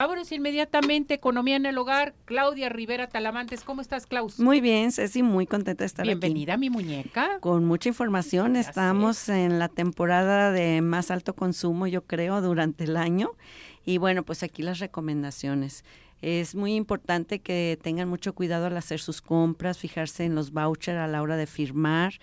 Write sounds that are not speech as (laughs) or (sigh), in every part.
Vámonos inmediatamente, Economía en el Hogar, Claudia Rivera Talamantes. ¿Cómo estás, Klaus? Muy bien, Ceci, muy contenta de estar Bienvenida, aquí. mi muñeca. Con mucha información, estamos en la temporada de más alto consumo, yo creo, durante el año. Y bueno, pues aquí las recomendaciones. Es muy importante que tengan mucho cuidado al hacer sus compras, fijarse en los vouchers a la hora de firmar,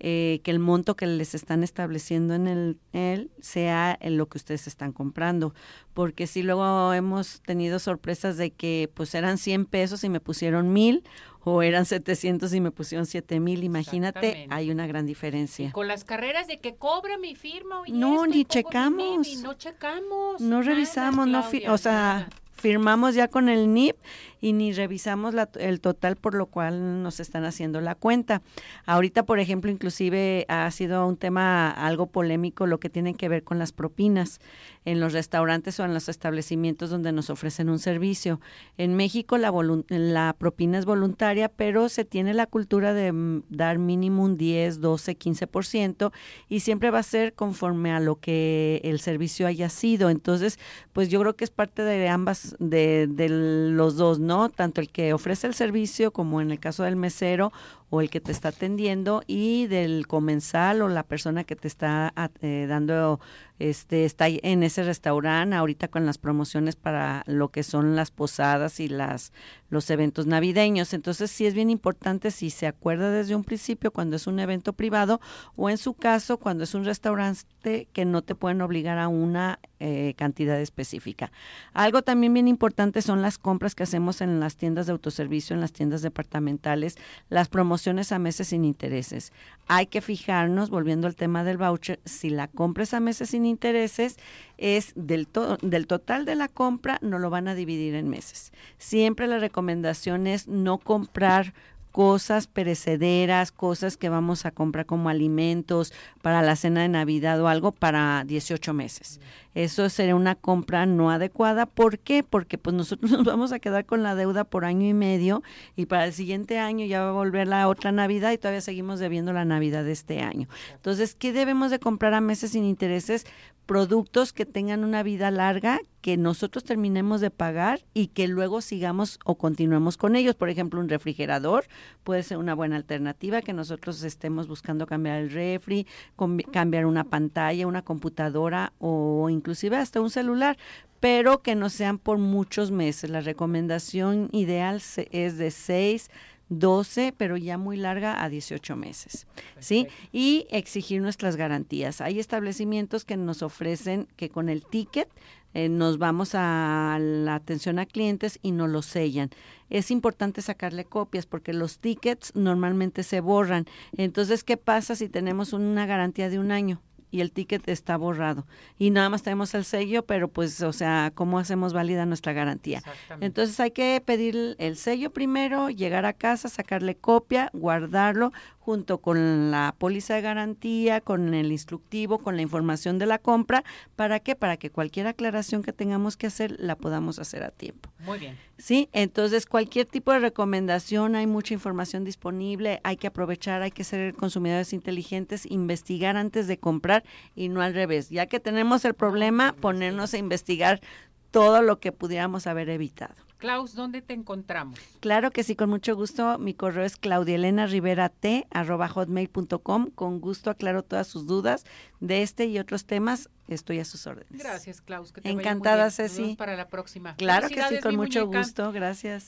eh, que el monto que les están estableciendo en el, él sea en lo que ustedes están comprando. Porque si luego hemos tenido sorpresas de que pues eran 100 pesos y me pusieron mil o eran 700 y me pusieron 7 mil, imagínate, hay una gran diferencia. Y con las carreras de que cobra mi firma. Y no, ni checamos. No checamos. No nada, revisamos, no, o sea, nada. Firmamos ya con el NIP y ni revisamos la- el total por lo cual nos están haciendo la cuenta. Ahorita, por ejemplo, inclusive ha sido un tema algo polémico lo que tiene que ver con las propinas en los restaurantes o en los establecimientos donde nos ofrecen un servicio. En México la, la propina es voluntaria, pero se tiene la cultura de mm, dar mínimo un 10, 12, 15% y siempre va a ser conforme a lo que el servicio haya sido. Entonces, pues yo creo que es parte de ambas, de, de los dos, ¿no? Tanto el que ofrece el servicio como en el caso del mesero o el que te está atendiendo y del comensal o la persona que te está eh, dando, este, está en ese restaurante ahorita con las promociones para lo que son las posadas y las los eventos navideños. Entonces sí es bien importante si se acuerda desde un principio cuando es un evento privado o en su caso cuando es un restaurante que no te pueden obligar a una eh, cantidad específica. Algo también bien importante son las compras que hacemos en las tiendas de autoservicio, en las tiendas departamentales, las promociones a meses sin intereses. Hay que fijarnos, volviendo al tema del voucher, si la compra es a meses sin intereses, es del, del total de la compra, no lo van a dividir en meses. Siempre la recomendación es no comprar cosas perecederas, cosas que vamos a comprar como alimentos para la cena de Navidad o algo para 18 meses. Eso sería una compra no adecuada. ¿Por qué? Porque pues nosotros (laughs) nos vamos a quedar con la deuda por año y medio y para el siguiente año ya va a volver la otra Navidad y todavía seguimos debiendo la Navidad de este año. Entonces, ¿qué debemos de comprar a meses sin intereses? Productos que tengan una vida larga, que nosotros terminemos de pagar y que luego sigamos o continuemos con ellos. Por ejemplo, un refrigerador puede ser una buena alternativa, que nosotros estemos buscando cambiar el refri, cambiar una pantalla, una computadora o inclusive hasta un celular, pero que no sean por muchos meses. La recomendación ideal es de 6 12, pero ya muy larga a 18 meses, ¿sí? Y exigir nuestras garantías. Hay establecimientos que nos ofrecen que con el ticket eh, nos vamos a la atención a clientes y nos lo sellan. Es importante sacarle copias porque los tickets normalmente se borran. Entonces, ¿qué pasa si tenemos una garantía de un año? Y el ticket está borrado y nada más tenemos el sello, pero pues, o sea, ¿cómo hacemos válida nuestra garantía? Entonces hay que pedir el sello primero, llegar a casa, sacarle copia, guardarlo junto con la póliza de garantía, con el instructivo, con la información de la compra. ¿Para qué? Para que cualquier aclaración que tengamos que hacer la podamos hacer a tiempo. Muy bien. ¿Sí? Entonces, cualquier tipo de recomendación, hay mucha información disponible, hay que aprovechar, hay que ser consumidores inteligentes, investigar antes de comprar y no al revés. Ya que tenemos el problema, ponernos a investigar todo lo que pudiéramos haber evitado. Klaus, ¿dónde te encontramos? Claro que sí, con mucho gusto. Mi correo es claudielena.rivera.t@hotmail.com. Con gusto aclaro todas sus dudas de este y otros temas. Estoy a sus órdenes. Gracias, Klaus. Que te vaya muy Encantada. Nos Ceci. vemos para la próxima. Claro que sí, con mucho muñeca. gusto. Gracias.